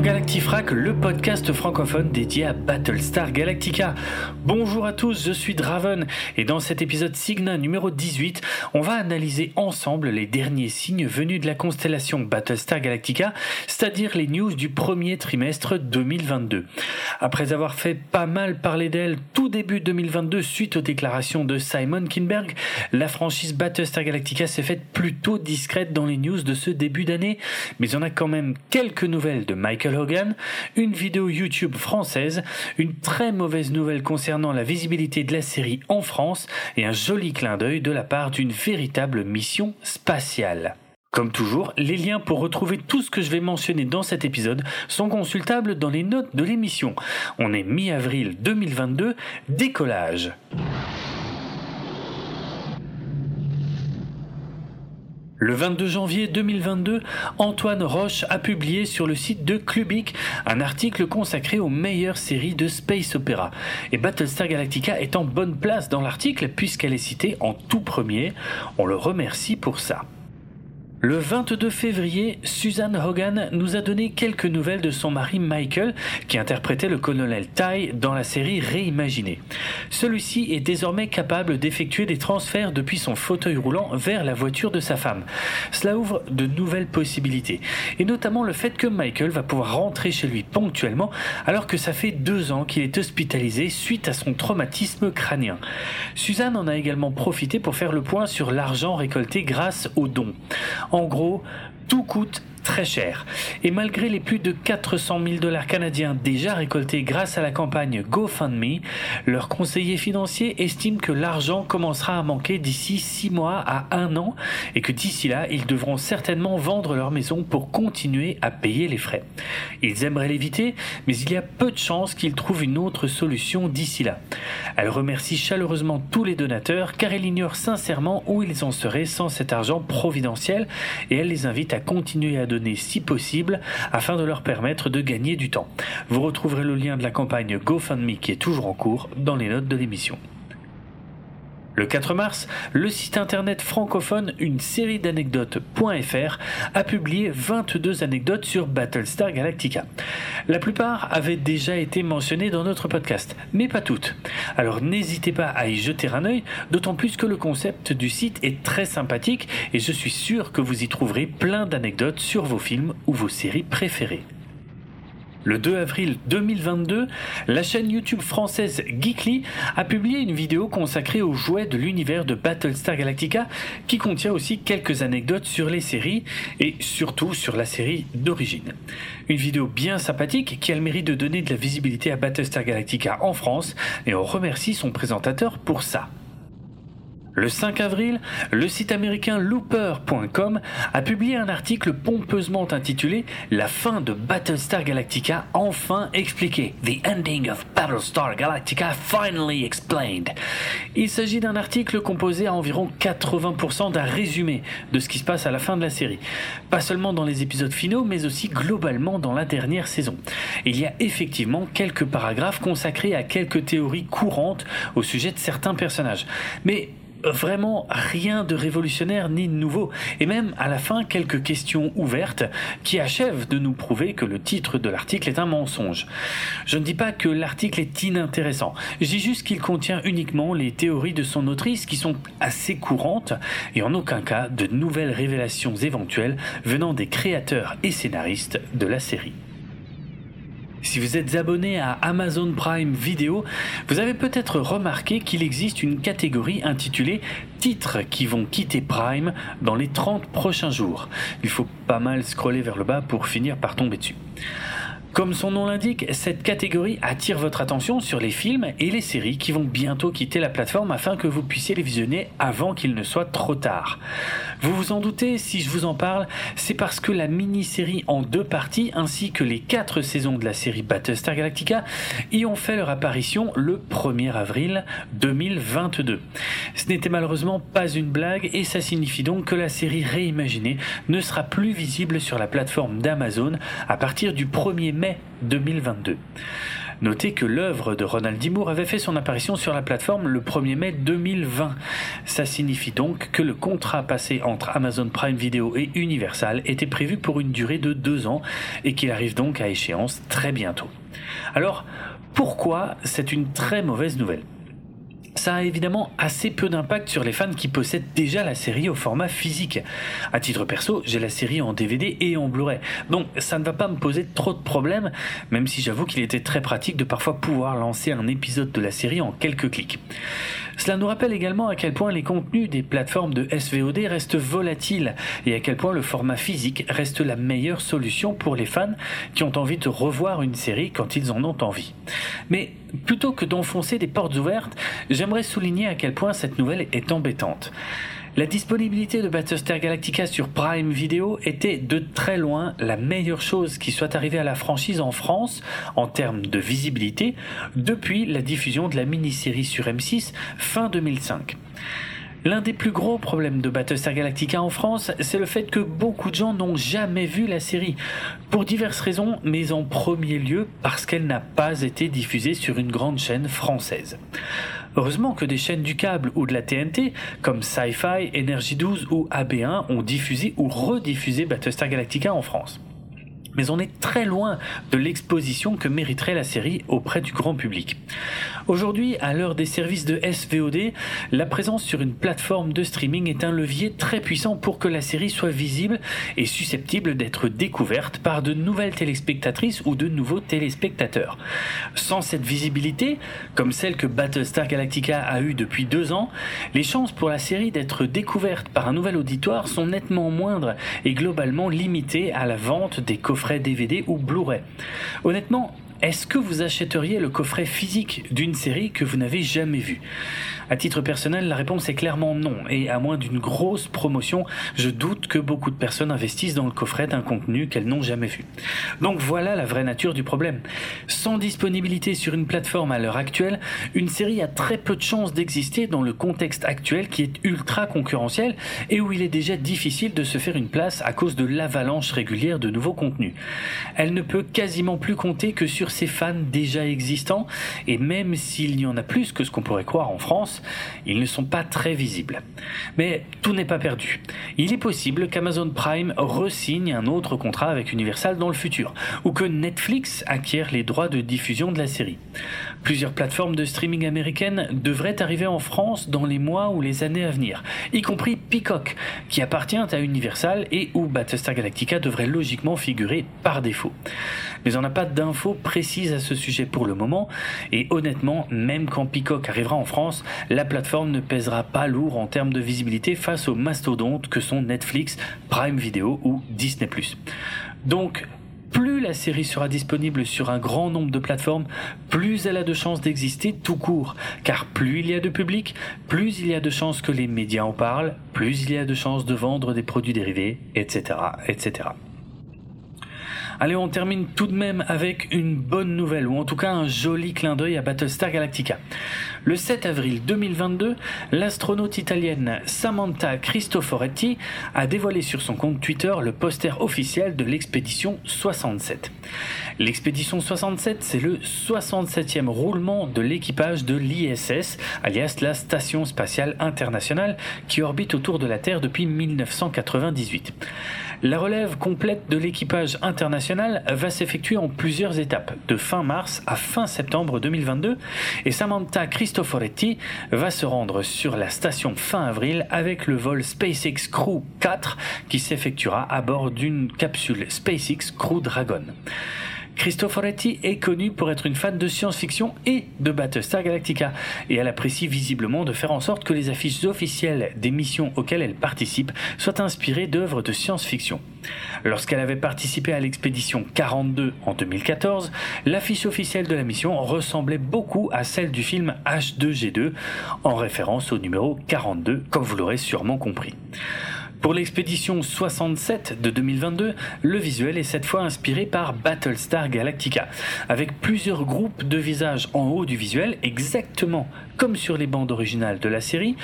Galactifrac, le podcast francophone dédié à Battlestar Galactica. Bonjour à tous, je suis Draven et dans cet épisode Signa numéro 18, on va analyser ensemble les derniers signes venus de la constellation Battlestar Galactica, c'est-à-dire les news du premier trimestre 2022. Après avoir fait pas mal parler d'elle tout début 2022 suite aux déclarations de Simon Kinberg, la franchise Battlestar Galactica s'est faite plutôt discrète dans les news de ce début d'année, mais on a quand même quelques nouvelles de Michael Hogan, une vidéo YouTube française, une très mauvaise nouvelle concernant la visibilité de la série en France et un joli clin d'œil de la part d'une véritable mission spatiale. Comme toujours, les liens pour retrouver tout ce que je vais mentionner dans cet épisode sont consultables dans les notes de l'émission. On est mi-avril 2022, décollage. Le 22 janvier 2022, Antoine Roche a publié sur le site de Clubic un article consacré aux meilleures séries de space opéra. Et Battlestar Galactica est en bonne place dans l'article puisqu'elle est citée en tout premier. On le remercie pour ça. Le 22 février, Suzanne Hogan nous a donné quelques nouvelles de son mari Michael, qui interprétait le colonel Ty dans la série Réimaginée. Celui-ci est désormais capable d'effectuer des transferts depuis son fauteuil roulant vers la voiture de sa femme. Cela ouvre de nouvelles possibilités, et notamment le fait que Michael va pouvoir rentrer chez lui ponctuellement, alors que ça fait deux ans qu'il est hospitalisé suite à son traumatisme crânien. Suzanne en a également profité pour faire le point sur l'argent récolté grâce aux dons. En gros, tout coûte très cher. Et malgré les plus de 400 000 dollars canadiens déjà récoltés grâce à la campagne GoFundMe, leur conseiller financier estime que l'argent commencera à manquer d'ici 6 mois à 1 an et que d'ici là, ils devront certainement vendre leur maison pour continuer à payer les frais. Ils aimeraient l'éviter, mais il y a peu de chances qu'ils trouvent une autre solution d'ici là. Elle remercie chaleureusement tous les donateurs car elle ignore sincèrement où ils en seraient sans cet argent providentiel et elle les invite à continuer à donner si possible afin de leur permettre de gagner du temps. Vous retrouverez le lien de la campagne GoFundMe qui est toujours en cours dans les notes de l'émission. Le 4 mars, le site internet francophone une série d'anecdotes.fr a publié 22 anecdotes sur Battlestar Galactica. La plupart avaient déjà été mentionnées dans notre podcast, mais pas toutes. Alors n'hésitez pas à y jeter un œil, d'autant plus que le concept du site est très sympathique et je suis sûr que vous y trouverez plein d'anecdotes sur vos films ou vos séries préférées. Le 2 avril 2022, la chaîne YouTube française Geekly a publié une vidéo consacrée aux jouets de l'univers de Battlestar Galactica qui contient aussi quelques anecdotes sur les séries et surtout sur la série d'origine. Une vidéo bien sympathique qui a le mérite de donner de la visibilité à Battlestar Galactica en France et on remercie son présentateur pour ça. Le 5 avril, le site américain looper.com a publié un article pompeusement intitulé La fin de Battlestar Galactica enfin expliquée. The ending of Battlestar Galactica finally explained. Il s'agit d'un article composé à environ 80% d'un résumé de ce qui se passe à la fin de la série. Pas seulement dans les épisodes finaux, mais aussi globalement dans la dernière saison. Il y a effectivement quelques paragraphes consacrés à quelques théories courantes au sujet de certains personnages. Mais vraiment rien de révolutionnaire ni de nouveau, et même à la fin quelques questions ouvertes qui achèvent de nous prouver que le titre de l'article est un mensonge. Je ne dis pas que l'article est inintéressant, je dis juste qu'il contient uniquement les théories de son autrice qui sont assez courantes et en aucun cas de nouvelles révélations éventuelles venant des créateurs et scénaristes de la série. Si vous êtes abonné à Amazon Prime Video, vous avez peut-être remarqué qu'il existe une catégorie intitulée titres qui vont quitter Prime dans les 30 prochains jours. Il faut pas mal scroller vers le bas pour finir par tomber dessus. Comme son nom l'indique, cette catégorie attire votre attention sur les films et les séries qui vont bientôt quitter la plateforme afin que vous puissiez les visionner avant qu'il ne soit trop tard. Vous vous en doutez, si je vous en parle, c'est parce que la mini-série en deux parties ainsi que les quatre saisons de la série Battlestar Galactica y ont fait leur apparition le 1er avril 2022. Ce n'était malheureusement pas une blague et ça signifie donc que la série réimaginée ne sera plus visible sur la plateforme d'Amazon à partir du 1er mai 2022. Notez que l'œuvre de Ronald D. Moore avait fait son apparition sur la plateforme le 1er mai 2020. Ça signifie donc que le contrat passé entre Amazon Prime Video et Universal était prévu pour une durée de deux ans et qu'il arrive donc à échéance très bientôt. Alors, pourquoi c'est une très mauvaise nouvelle? Ça a évidemment assez peu d'impact sur les fans qui possèdent déjà la série au format physique. À titre perso, j'ai la série en DVD et en Blu-ray, donc ça ne va pas me poser trop de problèmes, même si j'avoue qu'il était très pratique de parfois pouvoir lancer un épisode de la série en quelques clics. Cela nous rappelle également à quel point les contenus des plateformes de SVOD restent volatiles et à quel point le format physique reste la meilleure solution pour les fans qui ont envie de revoir une série quand ils en ont envie. Mais plutôt que d'enfoncer des portes ouvertes, j'aimerais souligner à quel point cette nouvelle est embêtante. La disponibilité de Battlestar Galactica sur Prime Video était de très loin la meilleure chose qui soit arrivée à la franchise en France en termes de visibilité depuis la diffusion de la mini-série sur M6 fin 2005. L'un des plus gros problèmes de Battlestar Galactica en France, c'est le fait que beaucoup de gens n'ont jamais vu la série, pour diverses raisons, mais en premier lieu parce qu'elle n'a pas été diffusée sur une grande chaîne française. Heureusement que des chaînes du câble ou de la TNT, comme Sci-Fi, Energy 12 ou AB1, ont diffusé ou rediffusé Battlestar Galactica en France mais on est très loin de l'exposition que mériterait la série auprès du grand public. Aujourd'hui, à l'heure des services de SVOD, la présence sur une plateforme de streaming est un levier très puissant pour que la série soit visible et susceptible d'être découverte par de nouvelles téléspectatrices ou de nouveaux téléspectateurs. Sans cette visibilité, comme celle que Battlestar Galactica a eue depuis deux ans, les chances pour la série d'être découverte par un nouvel auditoire sont nettement moindres et globalement limitées à la vente des coffrets DVD ou Blu-ray. Honnêtement, est-ce que vous achèteriez le coffret physique d'une série que vous n'avez jamais vue? À titre personnel, la réponse est clairement non, et à moins d'une grosse promotion, je doute que beaucoup de personnes investissent dans le coffret d'un contenu qu'elles n'ont jamais vu. Donc voilà la vraie nature du problème. Sans disponibilité sur une plateforme à l'heure actuelle, une série a très peu de chances d'exister dans le contexte actuel qui est ultra concurrentiel et où il est déjà difficile de se faire une place à cause de l'avalanche régulière de nouveaux contenus. Elle ne peut quasiment plus compter que sur ces fans déjà existants, et même s'il y en a plus que ce qu'on pourrait croire en France, ils ne sont pas très visibles. Mais tout n'est pas perdu. Il est possible qu'Amazon Prime resigne un autre contrat avec Universal dans le futur, ou que Netflix acquiert les droits de diffusion de la série. Plusieurs plateformes de streaming américaines devraient arriver en France dans les mois ou les années à venir, y compris Peacock, qui appartient à Universal et où Battlestar Galactica devrait logiquement figurer par défaut. Mais on n'a pas d'infos précises à ce sujet pour le moment, et honnêtement, même quand Peacock arrivera en France, la plateforme ne pèsera pas lourd en termes de visibilité face aux mastodontes que sont Netflix, Prime Video ou Disney ⁇ Donc, plus la série sera disponible sur un grand nombre de plateformes, plus elle a de chances d'exister tout court. Car plus il y a de public, plus il y a de chances que les médias en parlent, plus il y a de chances de vendre des produits dérivés, etc., etc. Allez, on termine tout de même avec une bonne nouvelle, ou en tout cas un joli clin d'œil à Battlestar Galactica. Le 7 avril 2022, l'astronaute italienne Samantha Cristoforetti a dévoilé sur son compte Twitter le poster officiel de l'expédition 67. L'expédition 67, c'est le 67e roulement de l'équipage de l'ISS, alias la Station spatiale internationale, qui orbite autour de la Terre depuis 1998. La relève complète de l'équipage international va s'effectuer en plusieurs étapes, de fin mars à fin septembre 2022, et Samantha Cristoforetti va se rendre sur la station fin avril avec le vol SpaceX Crew 4 qui s'effectuera à bord d'une capsule SpaceX Crew Dragon. Cristoforetti est connue pour être une fan de science-fiction et de Battlestar Galactica, et elle apprécie visiblement de faire en sorte que les affiches officielles des missions auxquelles elle participe soient inspirées d'œuvres de science-fiction. Lorsqu'elle avait participé à l'expédition 42 en 2014, l'affiche officielle de la mission ressemblait beaucoup à celle du film H2G2, en référence au numéro 42, comme vous l'aurez sûrement compris. Pour l'expédition 67 de 2022, le visuel est cette fois inspiré par Battlestar Galactica, avec plusieurs groupes de visages en haut du visuel, exactement comme sur les bandes originales de la série,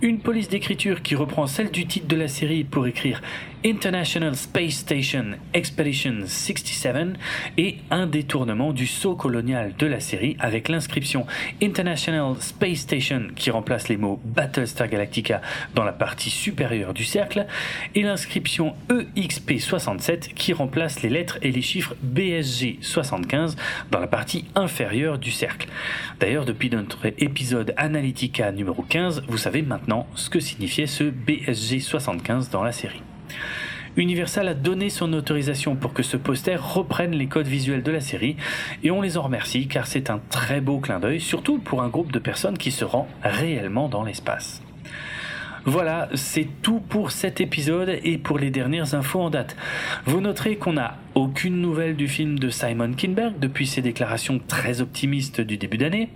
une police d'écriture qui reprend celle du titre de la série pour écrire International Space Station Expedition 67 et un détournement du saut colonial de la série avec l'inscription International Space Station qui remplace les mots Battlestar Galactica dans la partie supérieure du cercle et l'inscription EXP67 qui remplace les lettres et les chiffres BSG75 dans la partie inférieure du cercle. D'ailleurs, depuis notre épisode Analytica numéro 15, vous savez maintenant ce que signifiait ce BSG75 dans la série. Universal a donné son autorisation pour que ce poster reprenne les codes visuels de la série et on les en remercie car c'est un très beau clin d'œil, surtout pour un groupe de personnes qui se rend réellement dans l'espace. Voilà, c'est tout pour cet épisode et pour les dernières infos en date. Vous noterez qu'on n'a aucune nouvelle du film de Simon Kinberg depuis ses déclarations très optimistes du début d'année,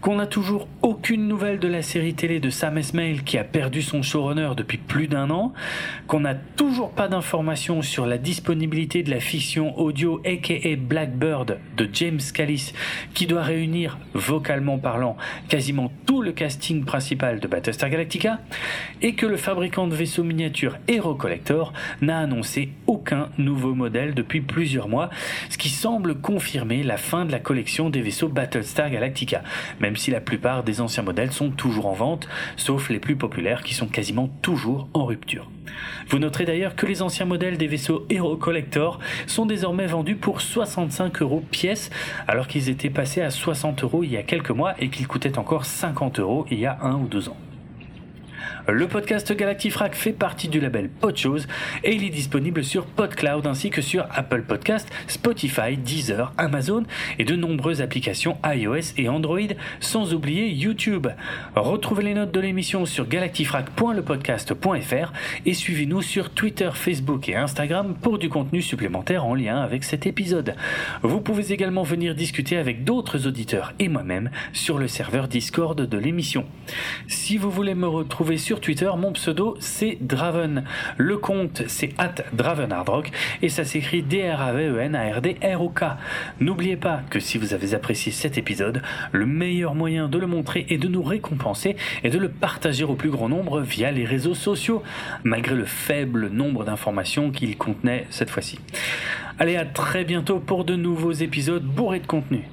qu'on n'a toujours aucune nouvelle de la série télé de Sam Esmail qui a perdu son showrunner depuis plus d'un an, qu'on n'a toujours pas d'informations sur la disponibilité de la fiction audio aka Blackbird de James Callis qui doit réunir, vocalement parlant, quasiment tout le casting principal de Battlestar Galactica, et que le fabricant de vaisseaux miniatures Hero Collector n'a annoncé aucun nouveau modèle depuis plusieurs mois, ce qui semble confirmer la fin de la collection des vaisseaux Battlestar Galactica, même si la plupart des anciens modèles sont toujours en vente, sauf les plus populaires qui sont quasiment toujours en rupture. Vous noterez d'ailleurs que les anciens modèles des vaisseaux Hero Collector sont désormais vendus pour 65 euros pièce, alors qu'ils étaient passés à 60 euros il y a quelques mois et qu'ils coûtaient encore 50 euros il y a un ou deux ans. Le podcast Galactifrac fait partie du label Podchose et il est disponible sur PodCloud ainsi que sur Apple Podcast, Spotify, Deezer, Amazon et de nombreuses applications iOS et Android, sans oublier YouTube. Retrouvez les notes de l'émission sur galactifrac.lepodcast.fr et suivez-nous sur Twitter, Facebook et Instagram pour du contenu supplémentaire en lien avec cet épisode. Vous pouvez également venir discuter avec d'autres auditeurs et moi-même sur le serveur Discord de l'émission. Si vous voulez me retrouver Twitter, mon pseudo c'est Draven. Le compte c'est at DravenHardRock et ça s'écrit D-R-A-V-E-N-A-R-D-R-O-K. N'oubliez pas que si vous avez apprécié cet épisode, le meilleur moyen de le montrer et de nous récompenser est de le partager au plus grand nombre via les réseaux sociaux, malgré le faible nombre d'informations qu'il contenait cette fois-ci. Allez, à très bientôt pour de nouveaux épisodes bourrés de contenu.